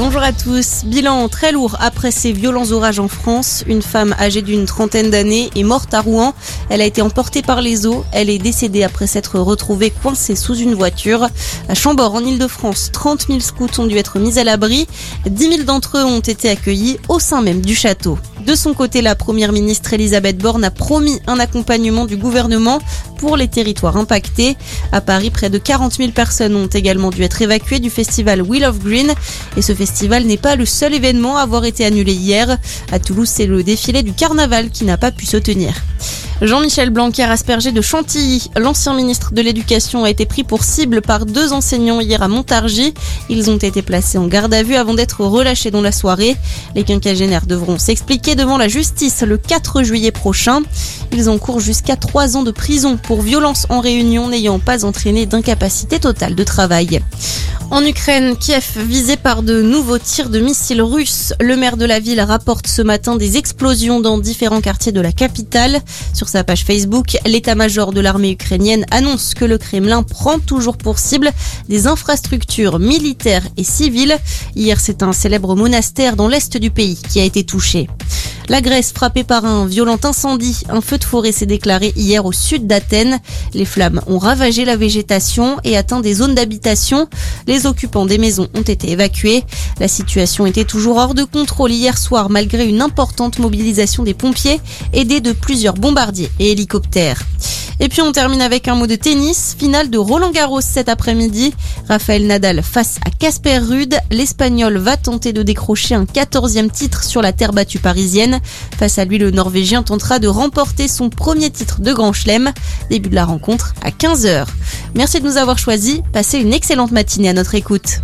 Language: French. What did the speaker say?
Bonjour à tous. Bilan très lourd après ces violents orages en France. Une femme âgée d'une trentaine d'années est morte à Rouen. Elle a été emportée par les eaux. Elle est décédée après s'être retrouvée coincée sous une voiture. À Chambord, en Ile-de-France, 30 000 scouts ont dû être mis à l'abri. 10 000 d'entre eux ont été accueillis au sein même du château. De son côté, la première ministre Elisabeth Borne a promis un accompagnement du gouvernement pour les territoires impactés. À Paris, près de 40 000 personnes ont également dû être évacuées du festival Wheel of Green. Et ce festival n'est pas le seul événement à avoir été annulé hier. À Toulouse, c'est le défilé du carnaval qui n'a pas pu se tenir. Jean-Michel Blanquer, aspergé de Chantilly, l'ancien ministre de l'Éducation, a été pris pour cible par deux enseignants hier à Montargis. Ils ont été placés en garde à vue avant d'être relâchés dans la soirée. Les quinquagénaires devront s'expliquer devant la justice le 4 juillet prochain. Ils encourent jusqu'à trois ans de prison pour violence en réunion n'ayant pas entraîné d'incapacité totale de travail. En Ukraine, Kiev visé par de nouveaux tirs de missiles russes. Le maire de la ville rapporte ce matin des explosions dans différents quartiers de la capitale. Sur sa page Facebook, l'état-major de l'armée ukrainienne annonce que le Kremlin prend toujours pour cible des infrastructures militaires et civiles. Hier, c'est un célèbre monastère dans l'est du pays qui a été touché. La Grèce frappée par un violent incendie. Un feu de forêt s'est déclaré hier au sud d'Athènes. Les flammes ont ravagé la végétation et atteint des zones d'habitation. Les occupants des maisons ont été évacués. La situation était toujours hors de contrôle hier soir malgré une importante mobilisation des pompiers aidés de plusieurs bombardiers et hélicoptères. Et puis on termine avec un mot de tennis. Finale de Roland Garros cet après-midi. Raphaël Nadal face à Casper Rude. L'Espagnol va tenter de décrocher un 14e titre sur la terre battue parisienne. Face à lui, le Norvégien tentera de remporter son premier titre de Grand Chelem. Début de la rencontre à 15h. Merci de nous avoir choisis. Passez une excellente matinée à notre écoute.